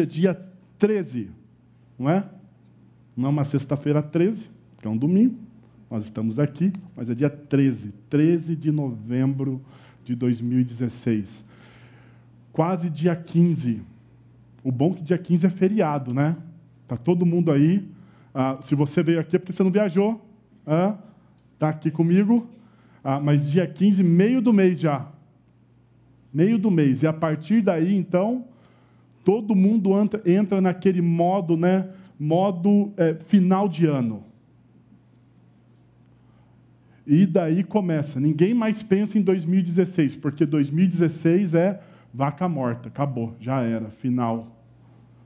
Hoje é dia 13, não é? Não é uma sexta-feira 13, que é um domingo. Nós estamos aqui, mas é dia 13, 13 de novembro de 2016. Quase dia 15. O bom é que dia 15 é feriado, né? Tá todo mundo aí. Ah, se você veio aqui é porque você não viajou. Ah, tá aqui comigo. Ah, mas dia 15, meio do mês já. Meio do mês. E a partir daí, então, todo mundo entra naquele modo, né? Modo é, final de ano. E daí começa. Ninguém mais pensa em 2016, porque 2016 é vaca morta, acabou, já era, final.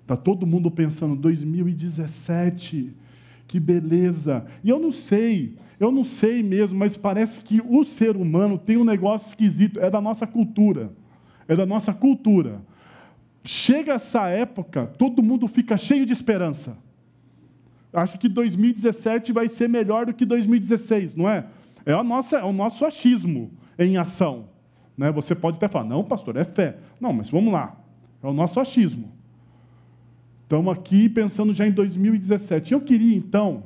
Está todo mundo pensando, 2017, que beleza. E eu não sei, eu não sei mesmo, mas parece que o ser humano tem um negócio esquisito, é da nossa cultura. É da nossa cultura. Chega essa época, todo mundo fica cheio de esperança. Acho que 2017 vai ser melhor do que 2016, não é? É, a nossa, é o nosso achismo em ação. Né? Você pode até falar, não, pastor, é fé. Não, mas vamos lá. É o nosso achismo. Estamos aqui pensando já em 2017. Eu queria, então,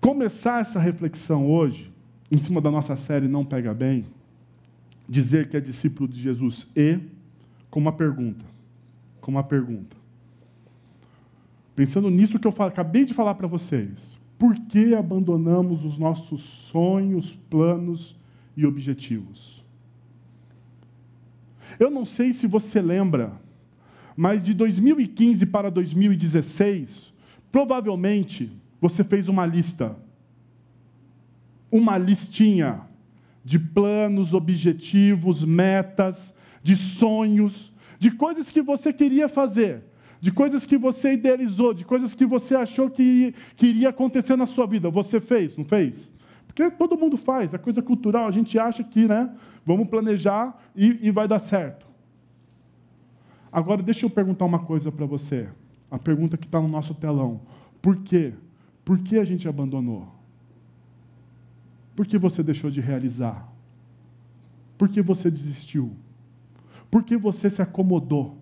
começar essa reflexão hoje, em cima da nossa série Não Pega Bem, dizer que é discípulo de Jesus e com uma pergunta. Com uma pergunta. Pensando nisso que eu acabei de falar para vocês. Por que abandonamos os nossos sonhos, planos e objetivos? Eu não sei se você lembra mas de 2015 para 2016, provavelmente você fez uma lista. Uma listinha de planos, objetivos, metas, de sonhos, de coisas que você queria fazer, de coisas que você idealizou, de coisas que você achou que, que iria acontecer na sua vida. Você fez, não fez? Porque todo mundo faz, é coisa cultural, a gente acha que, né, vamos planejar e, e vai dar certo. Agora, deixa eu perguntar uma coisa para você. A pergunta que está no nosso telão. Por quê? Por que a gente abandonou? Por que você deixou de realizar? Por que você desistiu? Por que você se acomodou?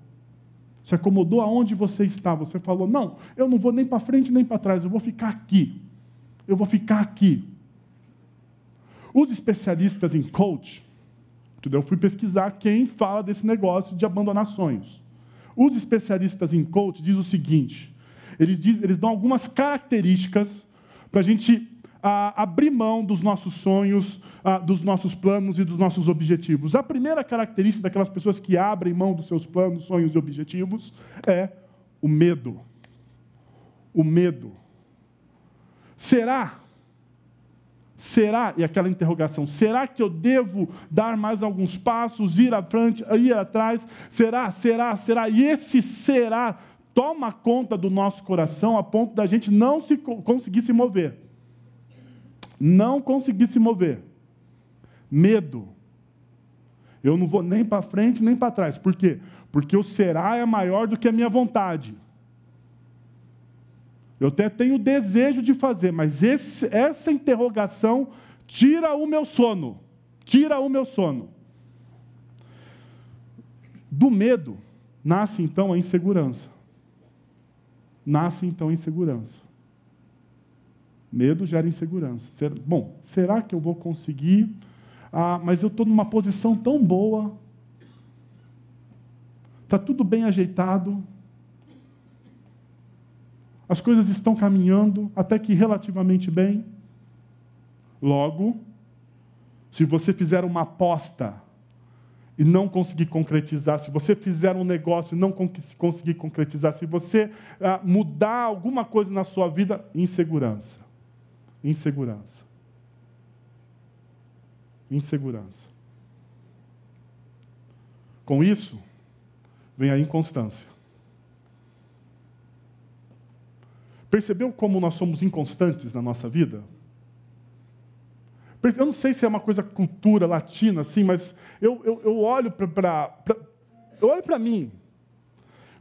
Se acomodou aonde você está? Você falou: não, eu não vou nem para frente nem para trás, eu vou ficar aqui. Eu vou ficar aqui. Os especialistas em coach, eu fui pesquisar quem fala desse negócio de abandonar sonhos. Os especialistas em coach dizem o seguinte: eles, diz, eles dão algumas características para a gente ah, abrir mão dos nossos sonhos, dos nossos planos e dos nossos objetivos. A primeira característica daquelas pessoas que abrem mão dos seus planos, sonhos e objetivos é o medo. O medo. Será Será, e aquela interrogação, será que eu devo dar mais alguns passos, ir à frente, ir atrás? Será, será, será? E esse será toma conta do nosso coração a ponto da gente não se, conseguir se mover. Não conseguir se mover. Medo. Eu não vou nem para frente nem para trás. Por quê? Porque o será é maior do que a minha vontade. Eu até tenho desejo de fazer, mas esse, essa interrogação tira o meu sono. Tira o meu sono. Do medo nasce então a insegurança. Nasce então a insegurança. Medo gera insegurança. Bom, será que eu vou conseguir? Ah, mas eu estou numa posição tão boa. Está tudo bem ajeitado as coisas estão caminhando até que relativamente bem. Logo, se você fizer uma aposta e não conseguir concretizar, se você fizer um negócio e não conseguir concretizar, se você ah, mudar alguma coisa na sua vida, insegurança. Insegurança. Insegurança. Com isso, vem a inconstância. Percebeu como nós somos inconstantes na nossa vida? Eu não sei se é uma coisa cultura latina, assim, mas eu, eu, eu olho para mim.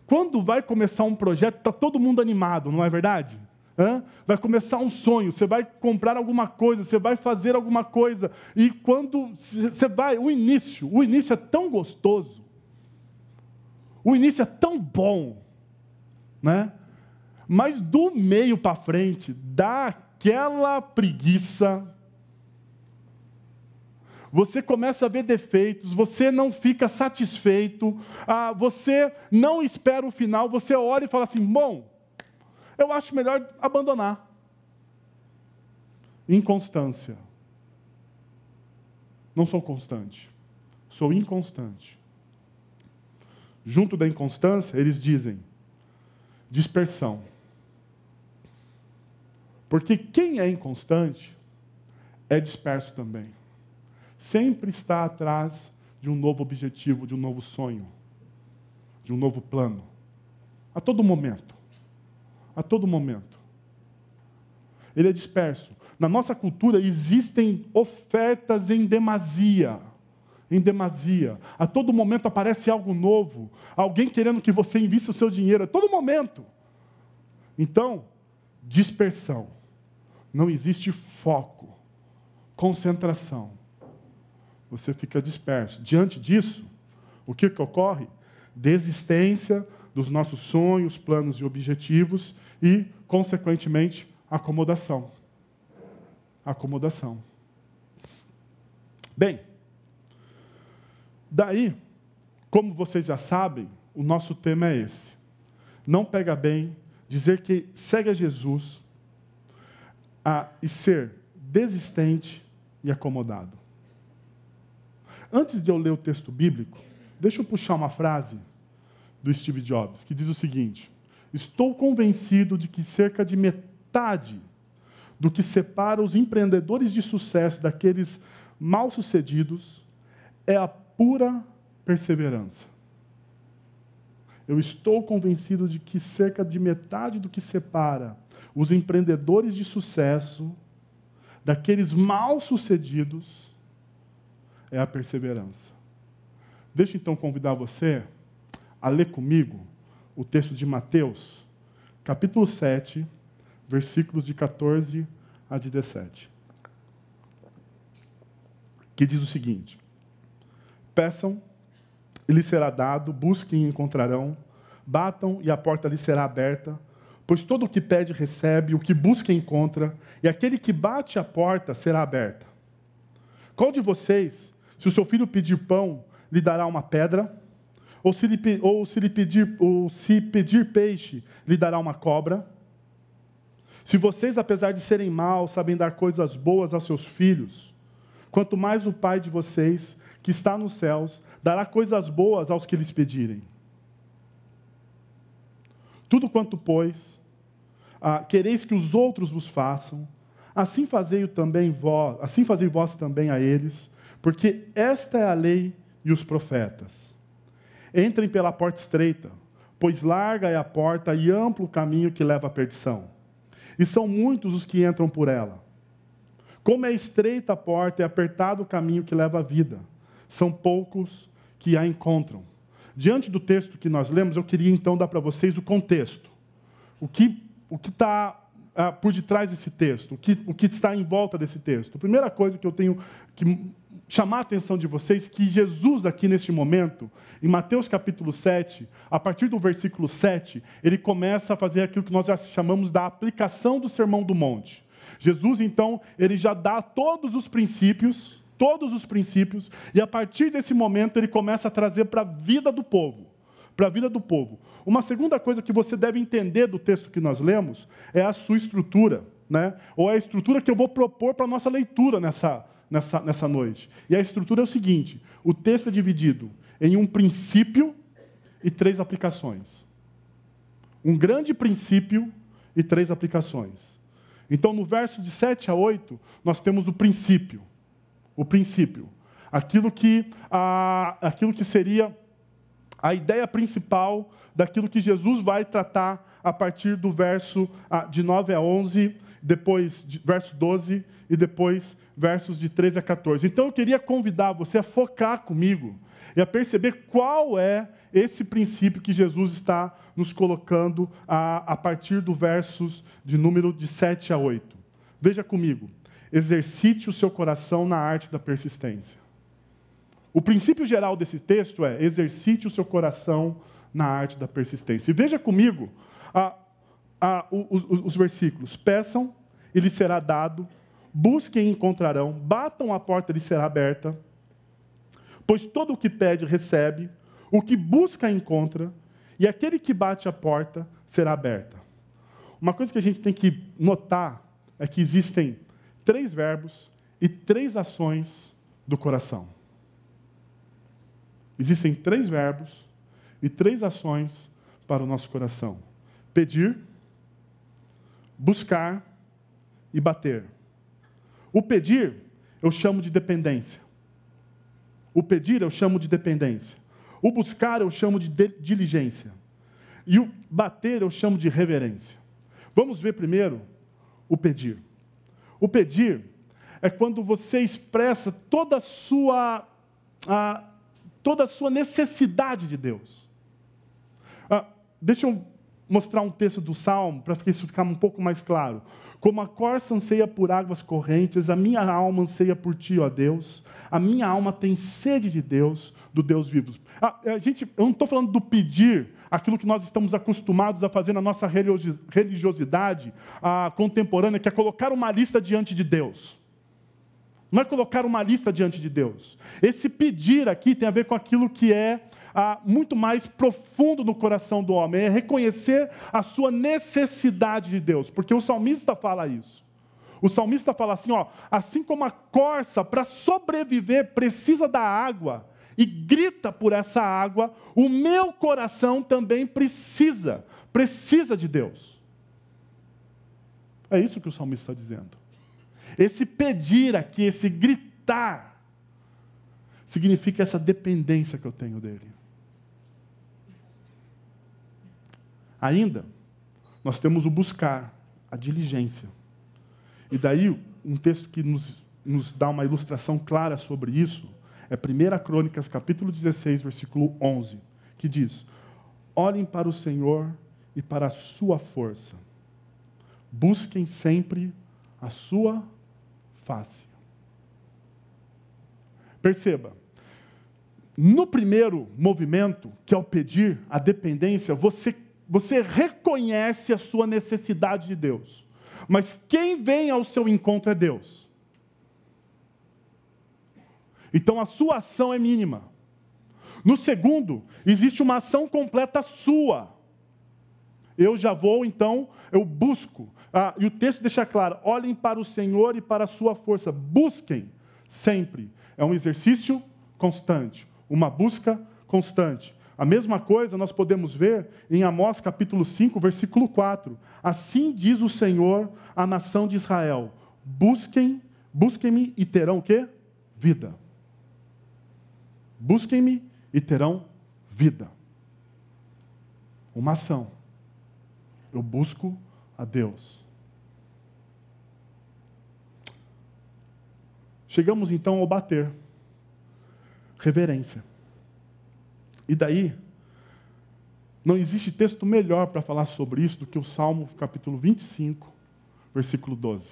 Quando vai começar um projeto, está todo mundo animado, não é verdade? Hã? Vai começar um sonho, você vai comprar alguma coisa, você vai fazer alguma coisa, e quando você vai, o início, o início é tão gostoso, o início é tão bom, né? Mas do meio para frente dá aquela preguiça. Você começa a ver defeitos, você não fica satisfeito, ah, você não espera o final, você olha e fala assim: bom, eu acho melhor abandonar. Inconstância. Não sou constante, sou inconstante. Junto da inconstância, eles dizem dispersão. Porque quem é inconstante é disperso também. Sempre está atrás de um novo objetivo, de um novo sonho, de um novo plano. A todo momento. A todo momento. Ele é disperso. Na nossa cultura existem ofertas em demasia. Em demasia. A todo momento aparece algo novo. Alguém querendo que você invista o seu dinheiro. A todo momento. Então, dispersão. Não existe foco, concentração. Você fica disperso. Diante disso, o que, que ocorre? Desistência dos nossos sonhos, planos e objetivos e, consequentemente, acomodação acomodação. Bem, daí, como vocês já sabem, o nosso tema é esse. Não pega bem dizer que segue a Jesus a, e ser desistente e acomodado. Antes de eu ler o texto bíblico, deixa eu puxar uma frase do Steve Jobs, que diz o seguinte: Estou convencido de que cerca de metade do que separa os empreendedores de sucesso daqueles mal-sucedidos é a pura perseverança. Eu estou convencido de que cerca de metade do que separa os empreendedores de sucesso daqueles mal-sucedidos é a perseverança. Deixa então convidar você a ler comigo o texto de Mateus, capítulo 7, versículos de 14 a 17. Que diz o seguinte: Peçam e lhes será dado, busquem e encontrarão, batam e a porta lhes será aberta, pois todo o que pede recebe, o que busca encontra, e aquele que bate a porta será aberta. Qual de vocês, se o seu filho pedir pão, lhe dará uma pedra? Ou se, lhe, ou se lhe pedir, ou se pedir peixe, lhe dará uma cobra? Se vocês, apesar de serem maus, sabem dar coisas boas aos seus filhos, quanto mais o Pai de vocês, que está nos céus, dará coisas boas aos que lhes pedirem. Tudo quanto, pois, ah, quereis que os outros vos façam, assim fazei também vós, assim fazei vós também a eles, porque esta é a lei e os profetas. Entrem pela porta estreita, pois larga é a porta e amplo o caminho que leva à perdição e são muitos os que entram por ela. Como é estreita a porta e apertado o caminho que leva à vida, são poucos que a encontram. Diante do texto que nós lemos, eu queria então dar para vocês o contexto. O que o está ah, por detrás desse texto, o que, o que está em volta desse texto. A primeira coisa que eu tenho que chamar a atenção de vocês que Jesus, aqui neste momento, em Mateus capítulo 7, a partir do versículo 7, ele começa a fazer aquilo que nós já chamamos da aplicação do Sermão do Monte. Jesus, então, ele já dá todos os princípios, todos os princípios, e a partir desse momento ele começa a trazer para a vida do povo. Para a vida do povo. Uma segunda coisa que você deve entender do texto que nós lemos é a sua estrutura, né? ou a estrutura que eu vou propor para a nossa leitura nessa, nessa, nessa noite. E a estrutura é o seguinte: o texto é dividido em um princípio e três aplicações. Um grande princípio e três aplicações. Então, no verso de 7 a 8, nós temos o princípio. O princípio. Aquilo que, a, aquilo que seria a ideia principal daquilo que Jesus vai tratar a partir do verso de 9 a 11, depois verso 12 e depois versos de 13 a 14. Então eu queria convidar você a focar comigo e a perceber qual é esse princípio que Jesus está nos colocando a, a partir do versos de número de 7 a 8. Veja comigo. Exercite o seu coração na arte da persistência. O princípio geral desse texto é: exercite o seu coração na arte da persistência. E veja comigo a, a, os, os versículos: peçam e lhe será dado, busquem e encontrarão, batam a porta lhe será aberta. Pois todo o que pede recebe, o que busca encontra, e aquele que bate a porta será aberta. Uma coisa que a gente tem que notar é que existem três verbos e três ações do coração. Existem três verbos e três ações para o nosso coração: pedir, buscar e bater. O pedir eu chamo de dependência. O pedir eu chamo de dependência. O buscar eu chamo de, de diligência. E o bater eu chamo de reverência. Vamos ver primeiro o pedir. O pedir é quando você expressa toda a sua, a, toda a sua necessidade de Deus. Ah, deixa eu mostrar um texto do Salmo para que isso ficar um pouco mais claro. Como a corça anseia por águas correntes, a minha alma anseia por ti, ó Deus. A minha alma tem sede de Deus, do Deus vivo. Ah, a gente, eu não estou falando do pedir, aquilo que nós estamos acostumados a fazer na nossa religiosidade ah, contemporânea, que é colocar uma lista diante de Deus. Não é colocar uma lista diante de Deus. Esse pedir aqui tem a ver com aquilo que é ah, muito mais profundo no coração do homem, é reconhecer a sua necessidade de Deus, porque o salmista fala isso. O salmista fala assim: ó, assim como a corça, para sobreviver, precisa da água e grita por essa água, o meu coração também precisa, precisa de Deus. É isso que o salmista está dizendo. Esse pedir aqui, esse gritar, significa essa dependência que eu tenho dele. Ainda, nós temos o buscar, a diligência. E daí, um texto que nos, nos dá uma ilustração clara sobre isso é 1 Crônicas, capítulo 16, versículo 11, que diz: Olhem para o Senhor e para a sua força. Busquem sempre a sua face. Perceba, no primeiro movimento, que é o pedir, a dependência, você você reconhece a sua necessidade de Deus. Mas quem vem ao seu encontro é Deus. Então a sua ação é mínima. No segundo, existe uma ação completa sua. Eu já vou, então, eu busco. Ah, e o texto deixa claro: olhem para o Senhor e para a sua força. Busquem sempre. É um exercício constante, uma busca constante. A mesma coisa nós podemos ver em Amós capítulo 5, versículo 4. Assim diz o Senhor à nação de Israel: Busquem, busquem-me e terão o quê? Vida. Busquem-me e terão vida. Uma ação. Eu busco a Deus. Chegamos então ao bater. Reverência. E daí, não existe texto melhor para falar sobre isso do que o Salmo capítulo 25, versículo 12.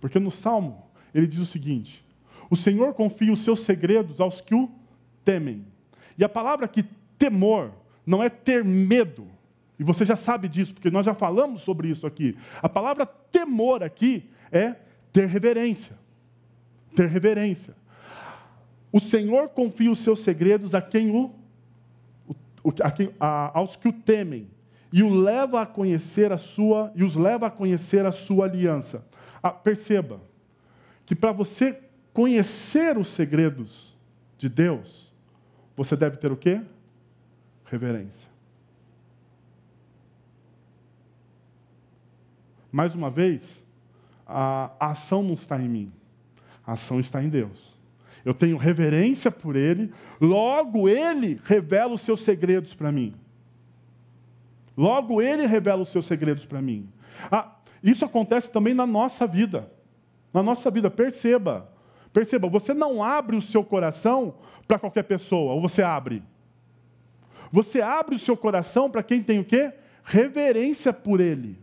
Porque no Salmo, ele diz o seguinte: O Senhor confia os seus segredos aos que o temem. E a palavra aqui, temor, não é ter medo. E você já sabe disso, porque nós já falamos sobre isso aqui. A palavra temor aqui é ter reverência. Ter reverência. O Senhor confia os seus segredos a quem o aos que o temem e o leva a conhecer a sua e os leva a conhecer a sua aliança. Ah, perceba que para você conhecer os segredos de Deus, você deve ter o quê? Reverência. Mais uma vez, a ação não está em mim, a ação está em Deus eu tenho reverência por Ele, logo Ele revela os seus segredos para mim. Logo Ele revela os seus segredos para mim. Ah, isso acontece também na nossa vida. Na nossa vida, perceba. Perceba, você não abre o seu coração para qualquer pessoa, ou você abre? Você abre o seu coração para quem tem o quê? Reverência por Ele.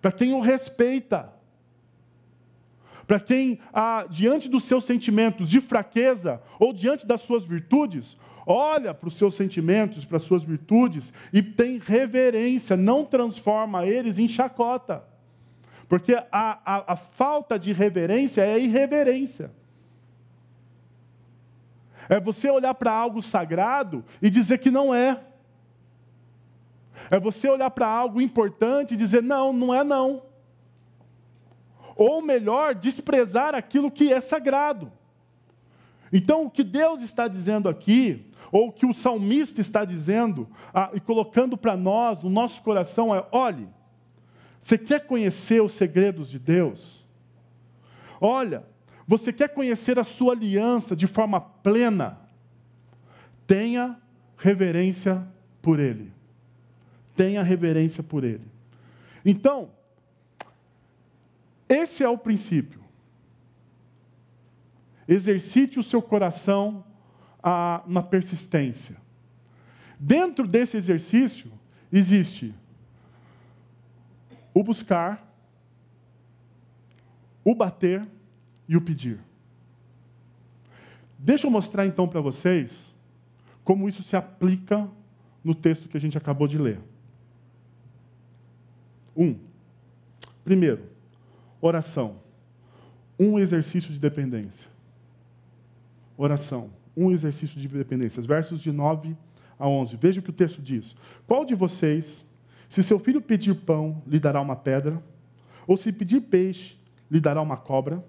Para quem o respeita para quem, ah, diante dos seus sentimentos de fraqueza ou diante das suas virtudes, olha para os seus sentimentos, para as suas virtudes e tem reverência, não transforma eles em chacota. Porque a, a, a falta de reverência é irreverência. É você olhar para algo sagrado e dizer que não é. É você olhar para algo importante e dizer, não, não é não. Ou melhor, desprezar aquilo que é sagrado. Então, o que Deus está dizendo aqui, ou o que o salmista está dizendo ah, e colocando para nós, no nosso coração, é: olhe, você quer conhecer os segredos de Deus? Olha, você quer conhecer a sua aliança de forma plena? Tenha reverência por Ele. Tenha reverência por Ele. Então, esse é o princípio. Exercite o seu coração a, na persistência. Dentro desse exercício, existe o buscar, o bater e o pedir. Deixa eu mostrar então para vocês como isso se aplica no texto que a gente acabou de ler. Um, primeiro, oração. Um exercício de dependência. Oração. Um exercício de dependência. Versos de 9 a 11. Veja o que o texto diz. Qual de vocês, se seu filho pedir pão, lhe dará uma pedra? Ou se pedir peixe, lhe dará uma cobra?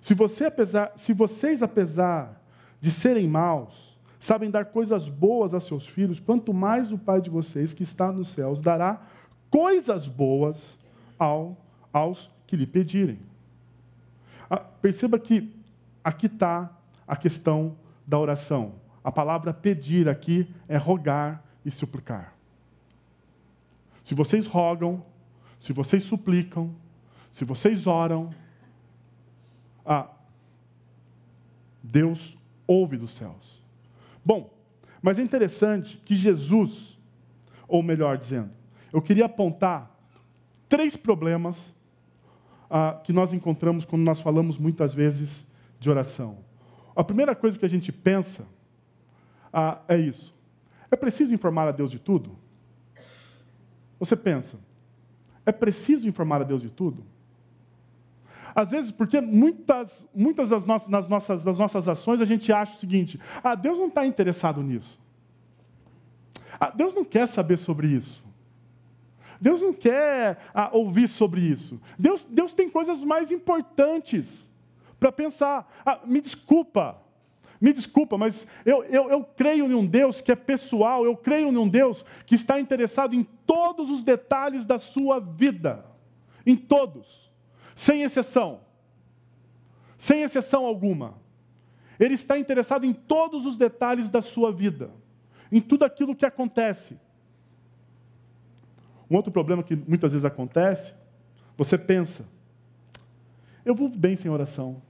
Se, você, apesar, se vocês, apesar de serem maus, sabem dar coisas boas a seus filhos, quanto mais o Pai de vocês, que está nos céus, dará coisas boas ao, aos que lhe pedirem. Ah, perceba que aqui está a questão da oração. A palavra pedir aqui é rogar e suplicar. Se vocês rogam, se vocês suplicam, se vocês oram, ah, Deus ouve dos céus. Bom, mas é interessante que Jesus, ou melhor dizendo, eu queria apontar três problemas ah, que nós encontramos quando nós falamos muitas vezes de oração. A primeira coisa que a gente pensa ah, é isso: é preciso informar a Deus de tudo? Você pensa, é preciso informar a Deus de tudo? Às vezes, porque muitas, muitas das, nossas, das, nossas, das nossas ações a gente acha o seguinte: ah, Deus não está interessado nisso. Ah, Deus não quer saber sobre isso. Deus não quer ah, ouvir sobre isso. Deus, Deus tem coisas mais importantes para pensar. Ah, me desculpa, me desculpa, mas eu, eu, eu creio em um Deus que é pessoal, eu creio em um Deus que está interessado em todos os detalhes da sua vida. Em todos sem exceção. Sem exceção alguma. Ele está interessado em todos os detalhes da sua vida, em tudo aquilo que acontece. Um outro problema que muitas vezes acontece, você pensa, eu vou bem sem oração.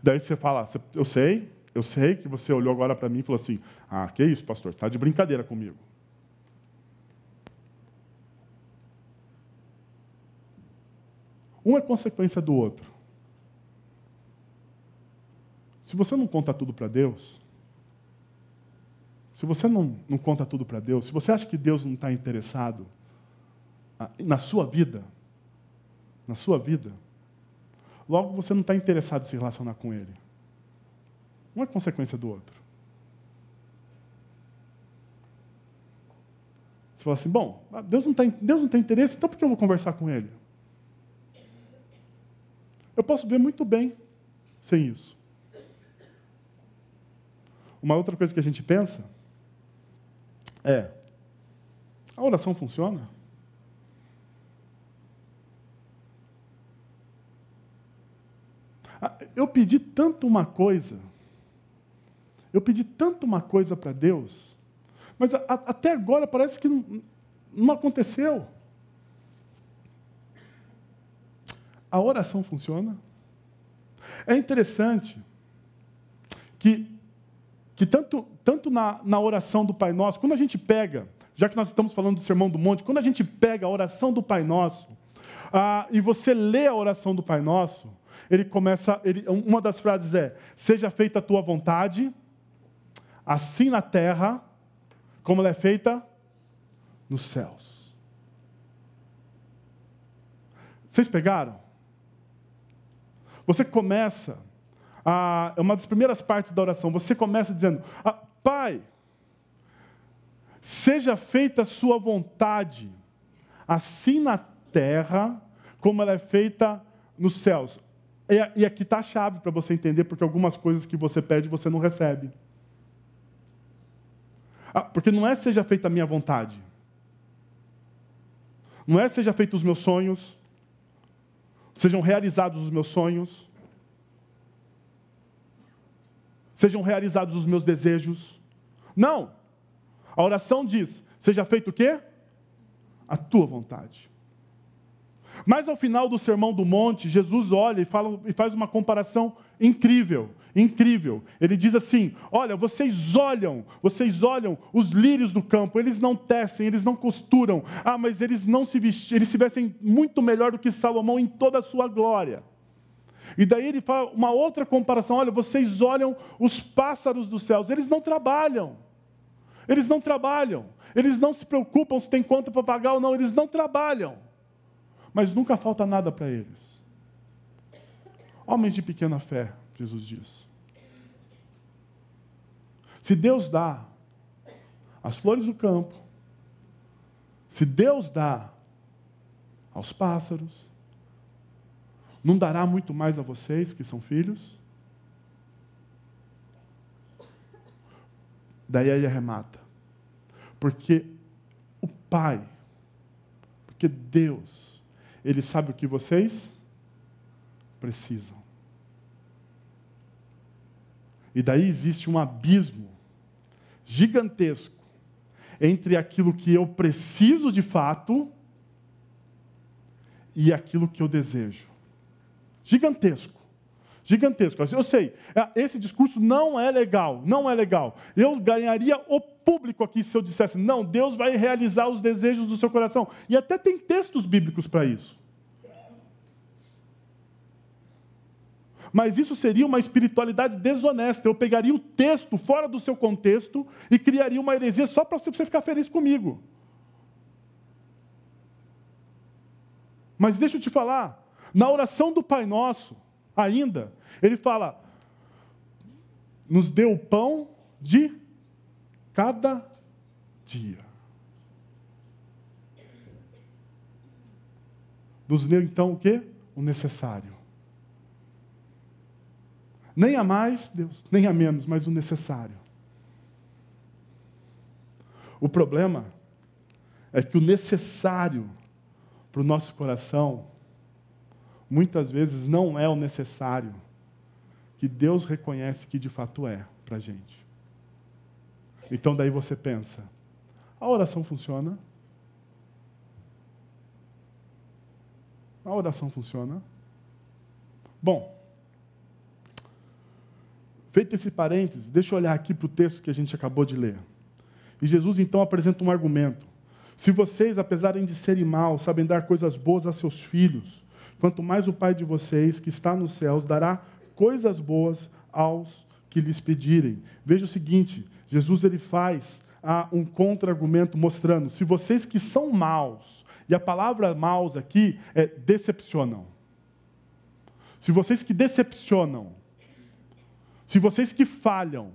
Daí você fala, eu sei, eu sei que você olhou agora para mim e falou assim: Ah, que isso, pastor, está de brincadeira comigo. Um é consequência do outro. Se você não conta tudo para Deus, se você não, não conta tudo para Deus, se você acha que Deus não está interessado ah, na sua vida, na sua vida, logo você não está interessado em se relacionar com Ele. Um é consequência do outro. Você fala assim, bom, Deus não, tem, Deus não tem interesse, então por que eu vou conversar com Ele? Eu posso ver muito bem sem isso. Uma outra coisa que a gente pensa é: a oração funciona? Ah, eu pedi tanto uma coisa, eu pedi tanto uma coisa para Deus, mas a, a, até agora parece que não, não aconteceu. a oração funciona. É interessante que, que tanto, tanto na, na oração do Pai Nosso, quando a gente pega, já que nós estamos falando do Sermão do Monte, quando a gente pega a oração do Pai Nosso, ah, e você lê a oração do Pai Nosso, ele começa, ele, uma das frases é: Seja feita a tua vontade, assim na terra, como ela é feita nos céus. Vocês pegaram? Você começa, é uma das primeiras partes da oração, você começa dizendo: ah, Pai, seja feita a sua vontade, assim na terra, como ela é feita nos céus. E aqui está a chave para você entender, porque algumas coisas que você pede você não recebe. Ah, porque não é seja feita a minha vontade. Não é seja feita os meus sonhos. Sejam realizados os meus sonhos. Sejam realizados os meus desejos. Não. A oração diz: seja feito o quê? A tua vontade. Mas ao final do Sermão do Monte, Jesus olha e, fala, e faz uma comparação incrível, incrível. Ele diz assim: Olha, vocês olham, vocês olham os lírios do campo, eles não tecem, eles não costuram. Ah, mas eles não se vestem, eles se vestem muito melhor do que Salomão em toda a sua glória. E daí ele fala uma outra comparação: olha, vocês olham os pássaros dos céus, eles não trabalham. Eles não trabalham. Eles não se preocupam se tem conta para pagar ou não, eles não trabalham mas nunca falta nada para eles. Homens de pequena fé, Jesus diz. Se Deus dá as flores do campo, se Deus dá aos pássaros, não dará muito mais a vocês que são filhos? Daí ele arremata. Porque o Pai, porque Deus, ele sabe o que vocês precisam. E daí existe um abismo gigantesco entre aquilo que eu preciso de fato e aquilo que eu desejo. Gigantesco. Gigantesco. Eu sei, é, esse discurso não é legal, não é legal. Eu ganharia o público aqui se eu dissesse, não, Deus vai realizar os desejos do seu coração. E até tem textos bíblicos para isso. Mas isso seria uma espiritualidade desonesta. Eu pegaria o texto fora do seu contexto e criaria uma heresia só para você ficar feliz comigo. Mas deixa eu te falar, na oração do Pai Nosso, ainda, ele fala: nos deu o pão de cada dia. Nos deu então o que? O necessário. Nem a mais, Deus, nem a menos, mas o necessário. O problema é que o necessário para o nosso coração, muitas vezes não é o necessário que Deus reconhece que de fato é para a gente. Então daí você pensa, a oração funciona? A oração funciona? Bom, feito esse parênteses, deixa eu olhar aqui para o texto que a gente acabou de ler. E Jesus então apresenta um argumento. Se vocês, apesar de serem maus, sabem dar coisas boas a seus filhos, quanto mais o Pai de vocês, que está nos céus, dará coisas boas aos que lhes pedirem. Veja o seguinte: Jesus ele faz ah, um contra-argumento mostrando, se vocês que são maus, e a palavra maus aqui é decepcionam. Se vocês que decepcionam, se vocês que falham,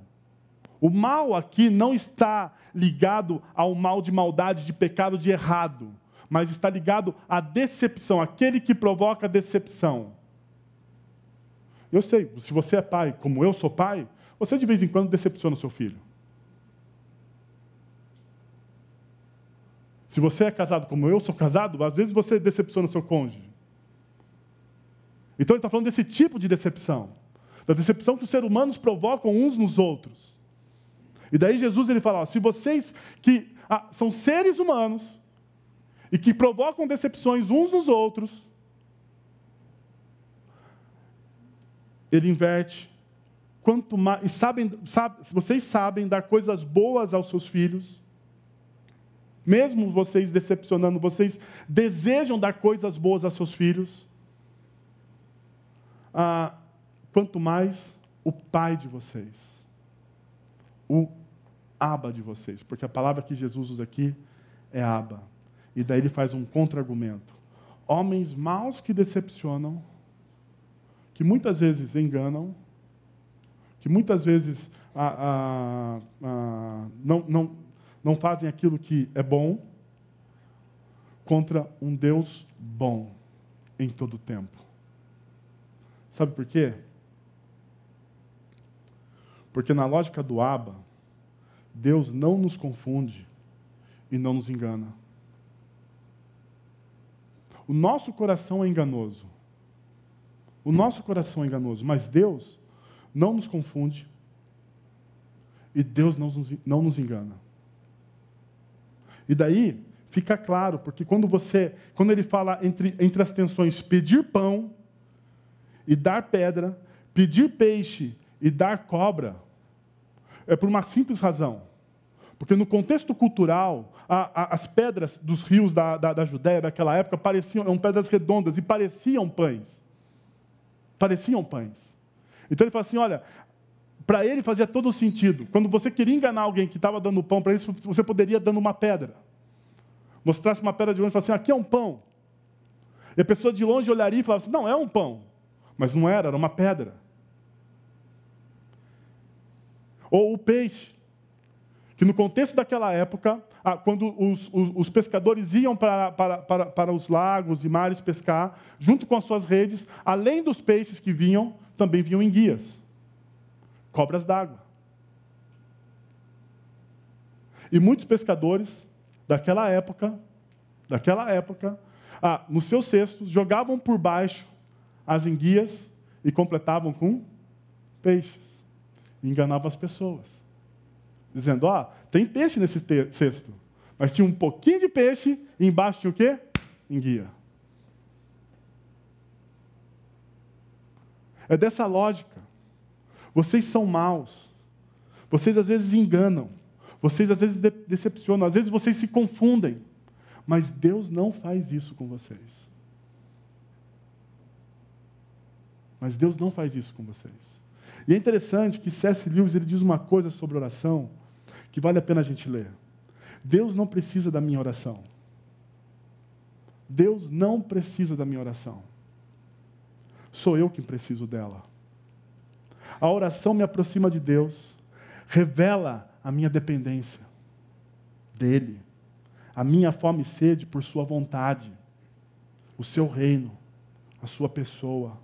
o mal aqui não está ligado ao mal de maldade, de pecado, de errado, mas está ligado à decepção, aquele que provoca decepção. Eu sei, se você é pai, como eu sou pai, você de vez em quando decepciona o seu filho. Se você é casado como eu sou casado, às vezes você decepciona o seu cônjuge. Então ele está falando desse tipo de decepção da decepção que os seres humanos provocam uns nos outros. E daí Jesus ele fala: ó, se vocês que ah, são seres humanos e que provocam decepções uns nos outros, ele inverte. Quanto mais, e sabem, sabe, vocês sabem dar coisas boas aos seus filhos, Mesmo vocês decepcionando, vocês desejam dar coisas boas a seus filhos. Ah, quanto mais o pai de vocês, o aba de vocês, porque a palavra que Jesus usa aqui é aba. E daí ele faz um contra-argumento. Homens maus que decepcionam, que muitas vezes enganam, que muitas vezes ah, ah, ah, não, não, não fazem aquilo que é bom, contra um Deus bom em todo o tempo. Sabe por quê? Porque na lógica do Abba, Deus não nos confunde e não nos engana. O nosso coração é enganoso. O nosso coração é enganoso, mas Deus não nos confunde e Deus não nos, não nos engana. E daí fica claro, porque quando você, quando ele fala entre, entre as tensões pedir pão e dar pedra, pedir peixe e dar cobra, é por uma simples razão. Porque no contexto cultural, a, a, as pedras dos rios da, da, da Judéia daquela época pareciam, eram pedras redondas e pareciam pães. Pareciam pães. Então ele fala assim: olha, para ele fazia todo sentido. Quando você queria enganar alguém que estava dando pão para ele, você poderia dando uma pedra. Mostrasse uma pedra de longe e falasse assim: aqui é um pão. E a pessoa de longe olharia e falava assim: não, é um pão. Mas não era, era uma pedra. Ou o peixe, que no contexto daquela época, quando os, os, os pescadores iam para, para, para, para os lagos e mares pescar, junto com as suas redes, além dos peixes que vinham, também vinham enguias cobras d'água. E muitos pescadores daquela época, daquela época, ah, nos seus cestos, jogavam por baixo as enguias e completavam com peixes. E enganavam as pessoas. Dizendo, ó, ah, tem peixe nesse cesto. Mas tinha um pouquinho de peixe e embaixo tinha o quê? Enguia. É dessa lógica. Vocês são maus. Vocês às vezes enganam. Vocês às vezes decepcionam. Às vezes vocês se confundem. Mas Deus não faz isso com vocês. Mas Deus não faz isso com vocês. E é interessante que C.S. Lewis ele diz uma coisa sobre oração que vale a pena a gente ler. Deus não precisa da minha oração. Deus não precisa da minha oração. Sou eu quem preciso dela. A oração me aproxima de Deus, revela a minha dependência dEle, a minha fome e sede por Sua vontade, o Seu reino, a Sua pessoa.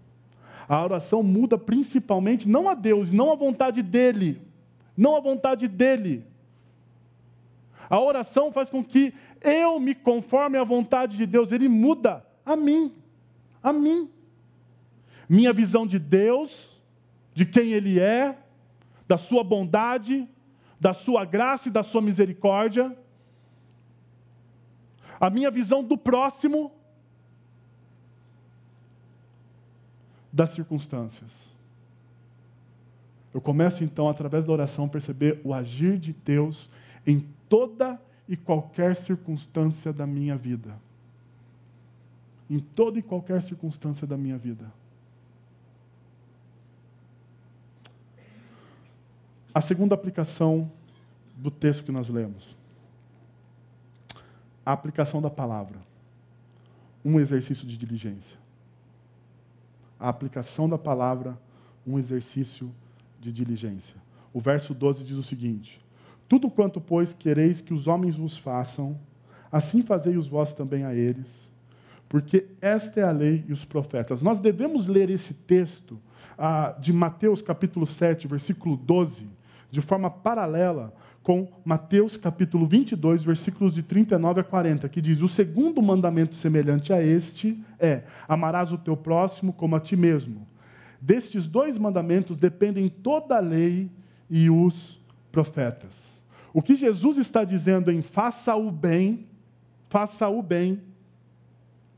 A oração muda principalmente não a Deus, não a vontade dEle, não a vontade dEle. A oração faz com que eu me conforme à vontade de Deus, Ele muda a mim, a mim. Minha visão de Deus de quem Ele é, da Sua bondade, da Sua graça e da Sua misericórdia, a minha visão do próximo, das circunstâncias. Eu começo então, através da oração, a perceber o agir de Deus em toda e qualquer circunstância da minha vida. Em toda e qualquer circunstância da minha vida. A segunda aplicação do texto que nós lemos. A aplicação da palavra. Um exercício de diligência. A aplicação da palavra, um exercício de diligência. O verso 12 diz o seguinte: Tudo quanto, pois, quereis que os homens vos façam, assim fazei os vós também a eles, porque esta é a lei e os profetas. Nós devemos ler esse texto ah, de Mateus capítulo 7, versículo 12, de forma paralela com Mateus capítulo 22, versículos de 39 a 40, que diz: O segundo mandamento semelhante a este é: amarás o teu próximo como a ti mesmo. Destes dois mandamentos dependem toda a lei e os profetas. O que Jesus está dizendo em faça o bem, faça o bem,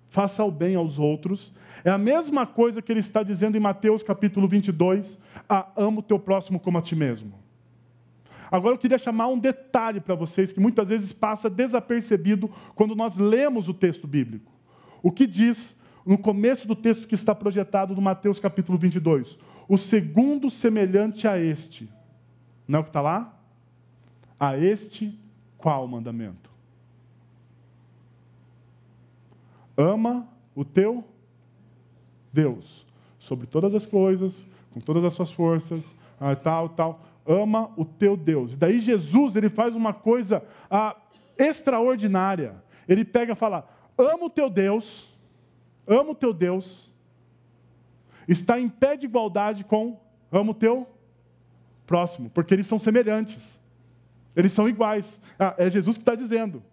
faça o bem aos outros, é a mesma coisa que ele está dizendo em Mateus capítulo 22, a amo o teu próximo como a ti mesmo. Agora eu queria chamar um detalhe para vocês que muitas vezes passa desapercebido quando nós lemos o texto bíblico. O que diz no começo do texto que está projetado no Mateus capítulo 22? O segundo semelhante a este. Não é o que está lá? A este qual mandamento? Ama o teu Deus sobre todas as coisas, com todas as suas forças, ah, tal, tal. Ama o teu Deus. E daí Jesus ele faz uma coisa ah, extraordinária. Ele pega e fala: ama o teu Deus, ama o teu Deus, está em pé de igualdade com ama o teu próximo, porque eles são semelhantes, eles são iguais. Ah, é Jesus que está dizendo.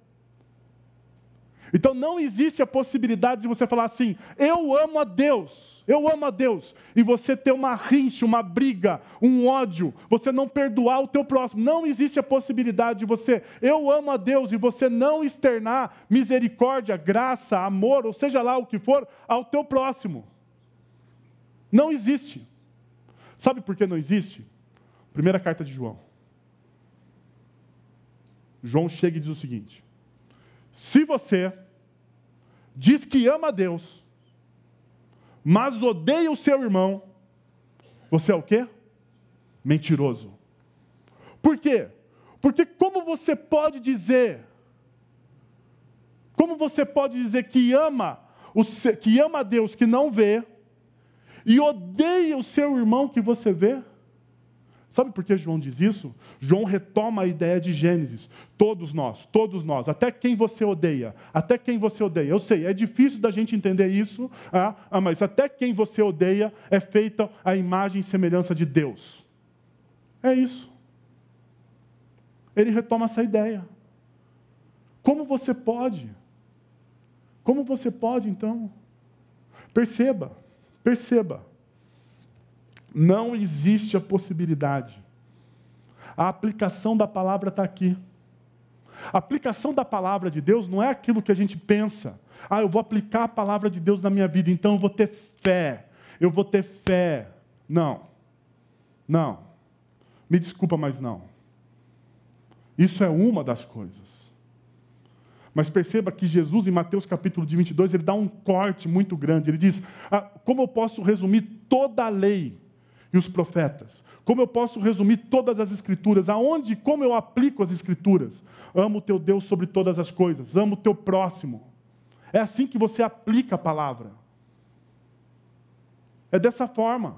Então não existe a possibilidade de você falar assim: eu amo a Deus eu amo a Deus, e você ter uma rincha, uma briga, um ódio, você não perdoar o teu próximo, não existe a possibilidade de você, eu amo a Deus, e você não externar misericórdia, graça, amor, ou seja lá o que for, ao teu próximo. Não existe. Sabe por que não existe? Primeira carta de João. João chega e diz o seguinte: se você diz que ama a Deus, mas odeia o seu irmão, você é o quê? Mentiroso. Por quê? Porque como você pode dizer, como você pode dizer que ama, que ama a Deus que não vê, e odeia o seu irmão que você vê? Sabe por que João diz isso? João retoma a ideia de Gênesis. Todos nós, todos nós, até quem você odeia, até quem você odeia. Eu sei, é difícil da gente entender isso, ah, ah, mas até quem você odeia é feita a imagem e semelhança de Deus. É isso. Ele retoma essa ideia. Como você pode? Como você pode, então? Perceba, perceba não existe a possibilidade. A aplicação da palavra está aqui. A aplicação da palavra de Deus não é aquilo que a gente pensa. Ah, eu vou aplicar a palavra de Deus na minha vida, então eu vou ter fé. Eu vou ter fé. Não. Não. Me desculpa, mas não. Isso é uma das coisas. Mas perceba que Jesus, em Mateus capítulo 22, ele dá um corte muito grande. Ele diz: ah, Como eu posso resumir toda a lei e os profetas. Como eu posso resumir todas as escrituras? Aonde, como eu aplico as escrituras? Amo o teu Deus sobre todas as coisas, amo o teu próximo. É assim que você aplica a palavra. É dessa forma.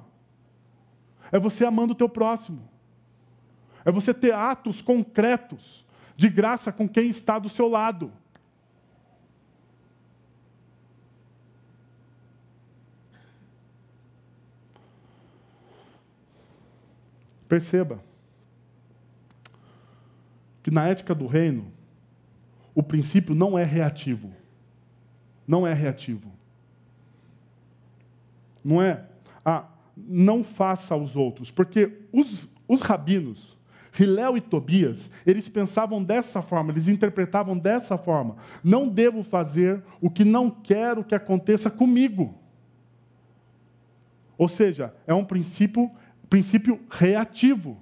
É você amando o teu próximo. É você ter atos concretos de graça com quem está do seu lado. Perceba que na ética do reino, o princípio não é reativo. Não é reativo. Não é, ah, não faça aos outros. Porque os, os rabinos, Hilel e Tobias, eles pensavam dessa forma, eles interpretavam dessa forma. Não devo fazer o que não quero que aconteça comigo. Ou seja, é um princípio princípio reativo.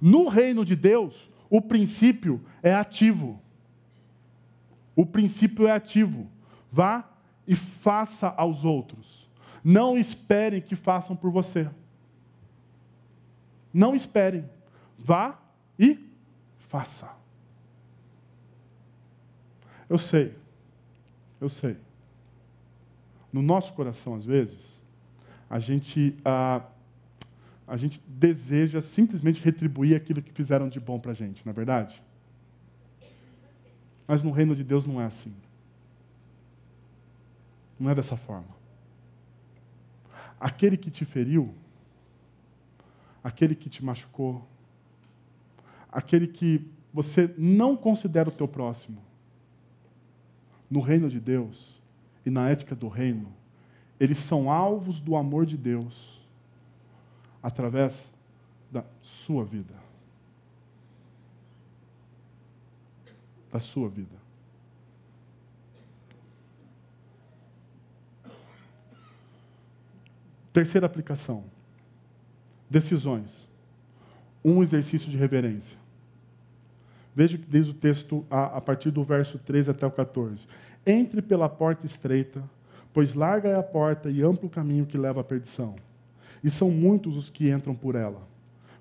No reino de Deus, o princípio é ativo. O princípio é ativo. Vá e faça aos outros. Não esperem que façam por você. Não esperem. Vá e faça. Eu sei. Eu sei. No nosso coração, às vezes, a gente ah, a gente deseja simplesmente retribuir aquilo que fizeram de bom para a gente, não é verdade? Mas no reino de Deus não é assim. Não é dessa forma. Aquele que te feriu, aquele que te machucou, aquele que você não considera o teu próximo, no reino de Deus e na ética do reino, eles são alvos do amor de Deus através da sua vida. Da sua vida. Terceira aplicação: decisões. um exercício de reverência. Veja o que diz o texto a, a partir do verso 13 até o 14. Entre pela porta estreita, pois larga é a porta e amplo o caminho que leva à perdição, e são muitos os que entram por ela.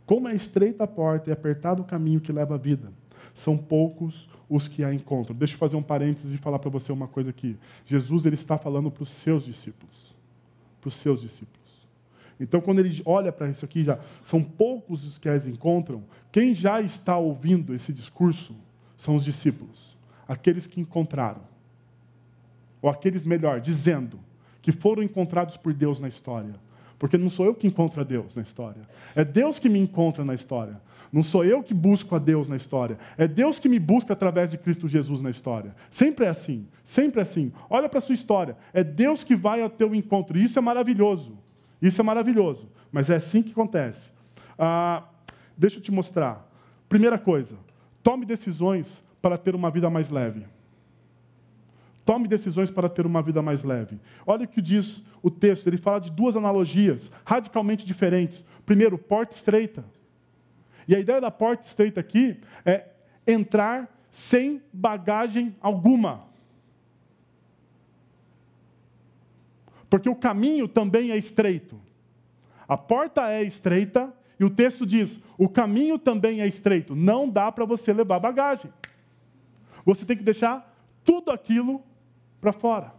Como é estreita a porta e apertado o caminho que leva à vida, são poucos os que a encontram. Deixa eu fazer um parênteses e falar para você uma coisa aqui. Jesus ele está falando para os seus discípulos. Para os seus discípulos. Então, quando ele olha para isso aqui, já são poucos os que as encontram. Quem já está ouvindo esse discurso são os discípulos, aqueles que encontraram, ou aqueles melhor, dizendo que foram encontrados por Deus na história. Porque não sou eu que encontro a Deus na história, é Deus que me encontra na história. Não sou eu que busco a Deus na história, é Deus que me busca através de Cristo Jesus na história. Sempre é assim, sempre é assim. Olha para a sua história, é Deus que vai ao teu encontro, isso é maravilhoso. Isso é maravilhoso, mas é assim que acontece. Ah, deixa eu te mostrar. Primeira coisa, tome decisões para ter uma vida mais leve. Tome decisões para ter uma vida mais leve. Olha o que diz o texto, ele fala de duas analogias radicalmente diferentes. Primeiro, porta estreita. E a ideia da porta estreita aqui é entrar sem bagagem alguma. Porque o caminho também é estreito. A porta é estreita e o texto diz: o caminho também é estreito. Não dá para você levar bagagem. Você tem que deixar tudo aquilo para fora.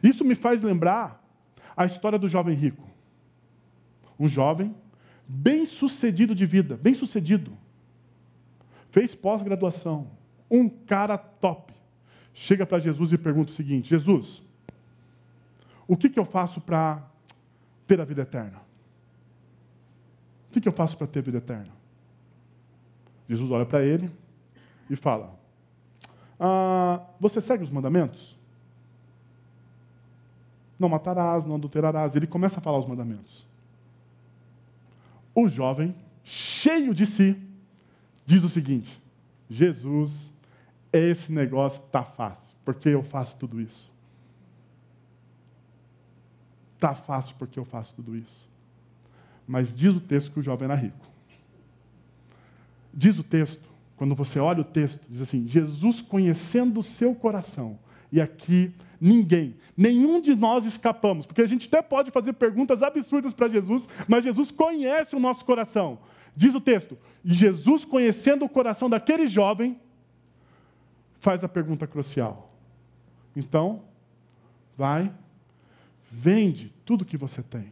Isso me faz lembrar a história do jovem rico. Um jovem bem sucedido de vida, bem sucedido. Fez pós-graduação. Um cara top chega para Jesus e pergunta o seguinte: Jesus, o que, que eu faço para ter a vida eterna? O que, que eu faço para ter a vida eterna? Jesus olha para ele e fala: ah, Você segue os mandamentos? Não matarás, não adulterarás. Ele começa a falar os mandamentos. O jovem, cheio de si, diz o seguinte: Jesus esse negócio está fácil, porque eu faço tudo isso. Está fácil porque eu faço tudo isso. Mas diz o texto que o jovem era rico. Diz o texto, quando você olha o texto, diz assim: Jesus conhecendo o seu coração. E aqui ninguém, nenhum de nós escapamos, porque a gente até pode fazer perguntas absurdas para Jesus, mas Jesus conhece o nosso coração. Diz o texto: e Jesus conhecendo o coração daquele jovem, faz a pergunta crucial. Então, vai, vende tudo que você tem.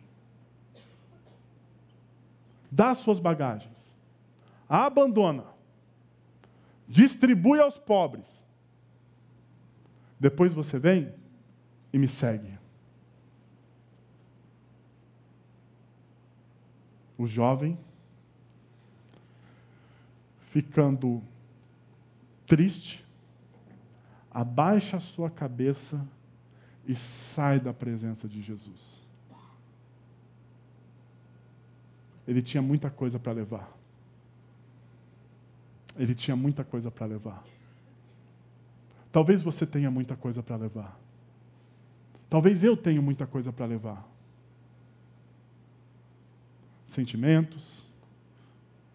Dá suas bagagens. Abandona. Distribui aos pobres. Depois você vem e me segue. O jovem, ficando triste, abaixa a sua cabeça e sai da presença de Jesus. Ele tinha muita coisa para levar. Ele tinha muita coisa para levar. Talvez você tenha muita coisa para levar. Talvez eu tenha muita coisa para levar. Sentimentos,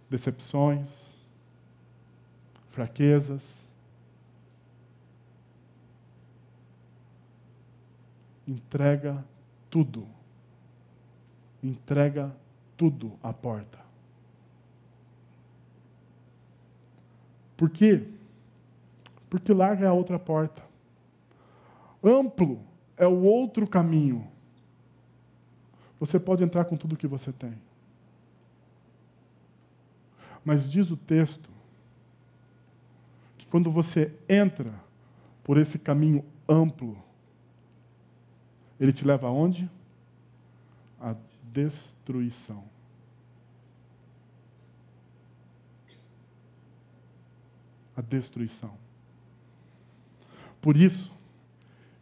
decepções, fraquezas, entrega tudo. Entrega tudo à porta. Por quê? Porque larga a outra porta. Amplo é o outro caminho. Você pode entrar com tudo que você tem. Mas diz o texto que quando você entra por esse caminho amplo, ele te leva aonde? A destruição. A destruição. Por isso,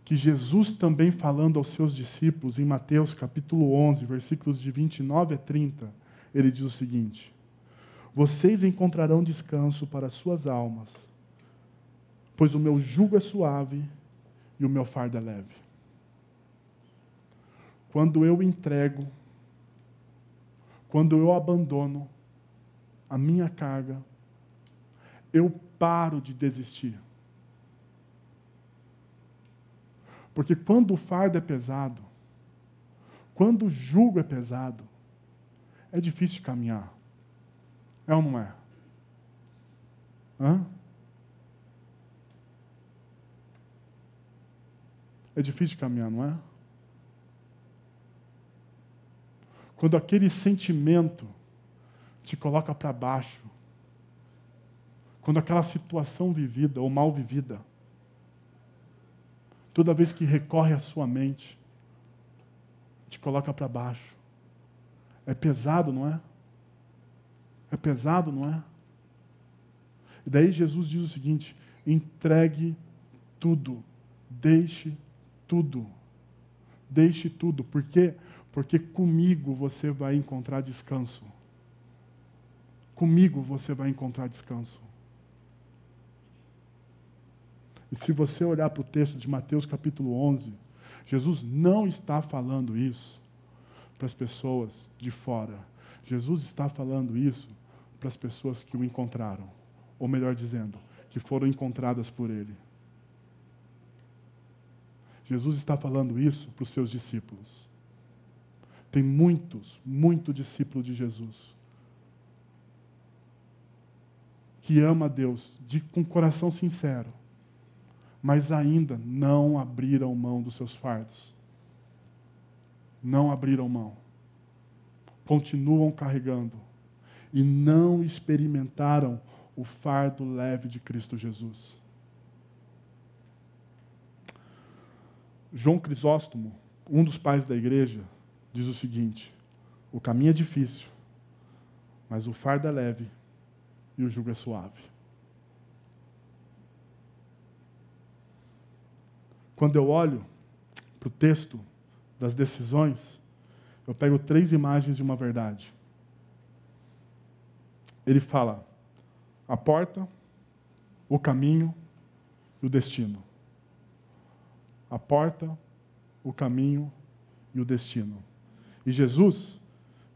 que Jesus também falando aos seus discípulos em Mateus capítulo 11, versículos de 29 a 30, ele diz o seguinte: Vocês encontrarão descanso para suas almas, pois o meu jugo é suave e o meu fardo é leve quando eu entrego quando eu abandono a minha carga, eu paro de desistir. Porque quando o fardo é pesado, quando o jugo é pesado, é difícil de caminhar. É ou não é? Hã? É difícil de caminhar, não é? Quando aquele sentimento te coloca para baixo, quando aquela situação vivida ou mal vivida, toda vez que recorre à sua mente, te coloca para baixo. É pesado, não é? É pesado, não é? E daí Jesus diz o seguinte: entregue tudo, deixe tudo. Deixe tudo. Por quê? Porque comigo você vai encontrar descanso. Comigo você vai encontrar descanso. E se você olhar para o texto de Mateus capítulo 11, Jesus não está falando isso para as pessoas de fora. Jesus está falando isso para as pessoas que o encontraram. Ou melhor dizendo, que foram encontradas por ele. Jesus está falando isso para os seus discípulos. Tem muitos, muito discípulo de Jesus que ama a Deus de, com coração sincero, mas ainda não abriram mão dos seus fardos. Não abriram mão. Continuam carregando e não experimentaram o fardo leve de Cristo Jesus. João Crisóstomo, um dos pais da igreja, diz o seguinte: o caminho é difícil, mas o fardo é leve e o jugo é suave. Quando eu olho para o texto das decisões, eu pego três imagens de uma verdade. Ele fala a porta, o caminho e o destino. A porta, o caminho e o destino. E Jesus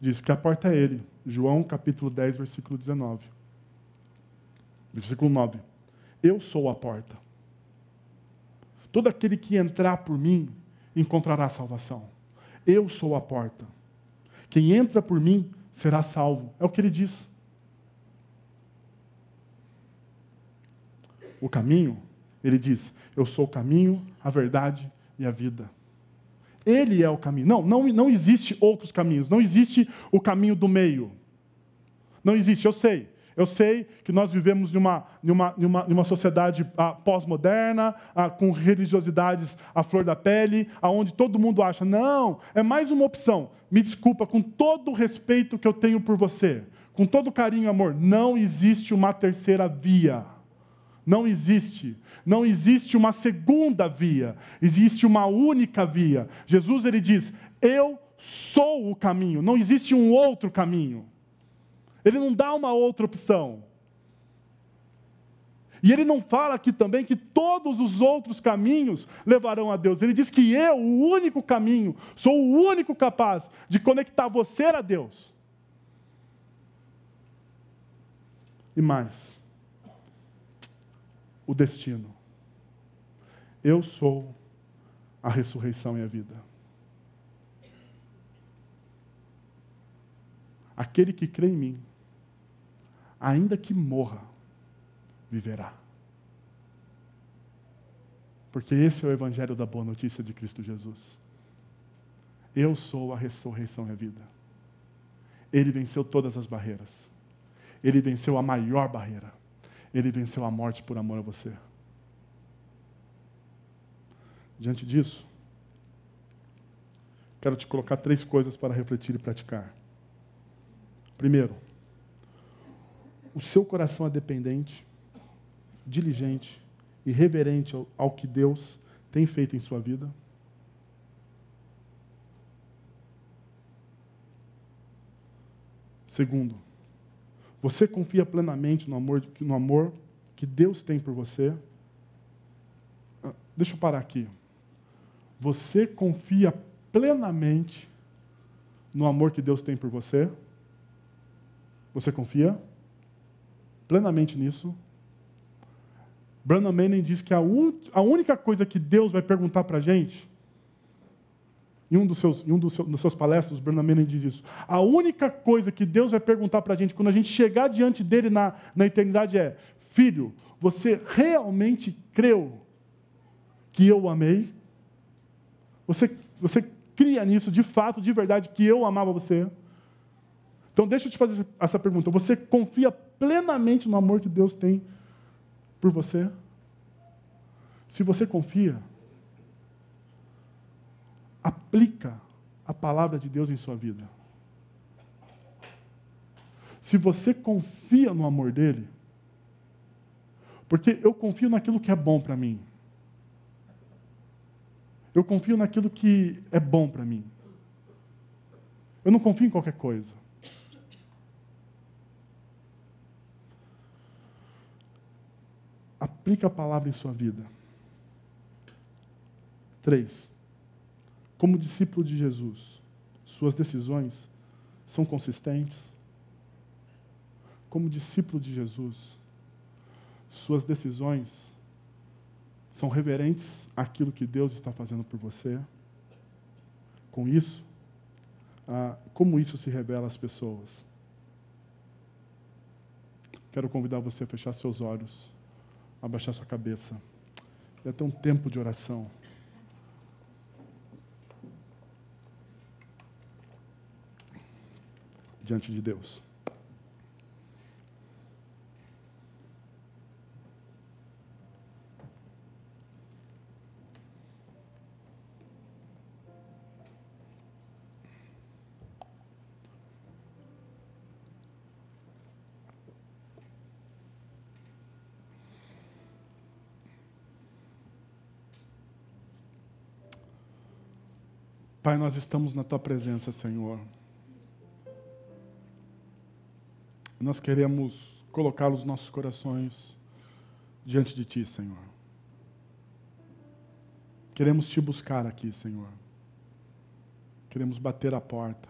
diz que a porta é Ele. João capítulo 10, versículo 19. Versículo 9. Eu sou a porta. Todo aquele que entrar por mim encontrará salvação. Eu sou a porta. Quem entra por mim será salvo. É o que ele diz. O caminho, ele diz: Eu sou o caminho, a verdade e a vida. Ele é o caminho. Não, não, não existe outros caminhos. Não existe o caminho do meio. Não existe, eu sei. Eu sei que nós vivemos em uma, em uma, em uma, em uma sociedade ah, pós-moderna, ah, com religiosidades à flor da pele, aonde todo mundo acha, não, é mais uma opção. Me desculpa, com todo o respeito que eu tenho por você, com todo carinho e amor, não existe uma terceira via. Não existe. Não existe uma segunda via. Existe uma única via. Jesus ele diz: "Eu sou o caminho". Não existe um outro caminho. Ele não dá uma outra opção. E ele não fala aqui também que todos os outros caminhos levarão a Deus. Ele diz que eu, o único caminho, sou o único capaz de conectar você a Deus. E mais, o destino. Eu sou a ressurreição e a vida. Aquele que crê em mim, ainda que morra, viverá. Porque esse é o evangelho da boa notícia de Cristo Jesus. Eu sou a ressurreição e a vida. Ele venceu todas as barreiras. Ele venceu a maior barreira. Ele venceu a morte por amor a você. Diante disso, quero te colocar três coisas para refletir e praticar. Primeiro, o seu coração é dependente, diligente e reverente ao, ao que Deus tem feito em sua vida? Segundo, você confia plenamente no amor, no amor que Deus tem por você? Ah, deixa eu parar aqui. Você confia plenamente no amor que Deus tem por você? Você confia plenamente nisso? Brandon Manning diz que a, a única coisa que Deus vai perguntar para a gente, em um dos seus, em um dos seus, dos seus palestras, Brandon Manning diz isso. A única coisa que Deus vai perguntar para a gente quando a gente chegar diante dele na, na eternidade é: Filho, você realmente creu que eu amei? Você, você cria nisso de fato, de verdade, que eu amava você? Então, deixa eu te fazer essa pergunta. Você confia plenamente no amor que Deus tem por você? Se você confia, aplica a palavra de Deus em sua vida. Se você confia no amor dele, porque eu confio naquilo que é bom para mim. Eu confio naquilo que é bom para mim. Eu não confio em qualquer coisa. Aplica a palavra em sua vida. Três. Como discípulo de Jesus, suas decisões são consistentes? Como discípulo de Jesus, suas decisões são reverentes àquilo que Deus está fazendo por você? Com isso, ah, como isso se revela às pessoas? Quero convidar você a fechar seus olhos abaixar sua cabeça. Vai ter um tempo de oração. Diante de Deus. Pai, nós estamos na tua presença, Senhor. Nós queremos colocar os nossos corações diante de ti, Senhor. Queremos te buscar aqui, Senhor. Queremos bater a porta.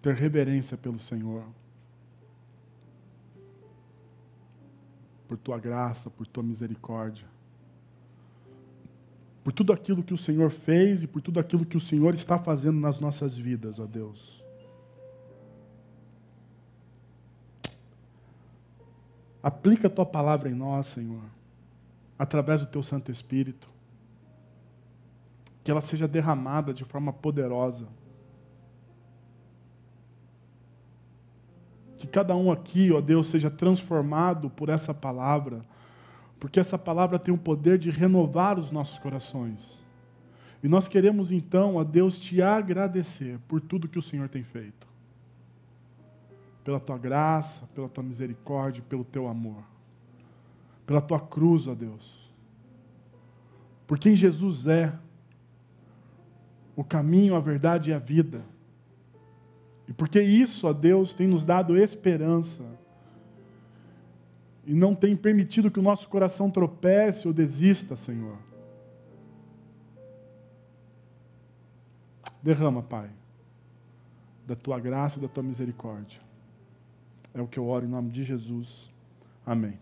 Ter reverência pelo Senhor. Por tua graça, por tua misericórdia por tudo aquilo que o Senhor fez e por tudo aquilo que o Senhor está fazendo nas nossas vidas, ó Deus. Aplica a tua palavra em nós, Senhor, através do teu Santo Espírito. Que ela seja derramada de forma poderosa. Que cada um aqui, ó Deus, seja transformado por essa palavra porque essa palavra tem o poder de renovar os nossos corações. E nós queremos então, a Deus, te agradecer por tudo que o Senhor tem feito. Pela tua graça, pela tua misericórdia, pelo teu amor. Pela tua cruz, ó Deus. Por quem Jesus é, o caminho, a verdade e a vida. E porque isso, ó Deus, tem nos dado esperança e não tem permitido que o nosso coração tropece ou desista, Senhor. Derrama, Pai, da tua graça e da tua misericórdia. É o que eu oro em nome de Jesus. Amém.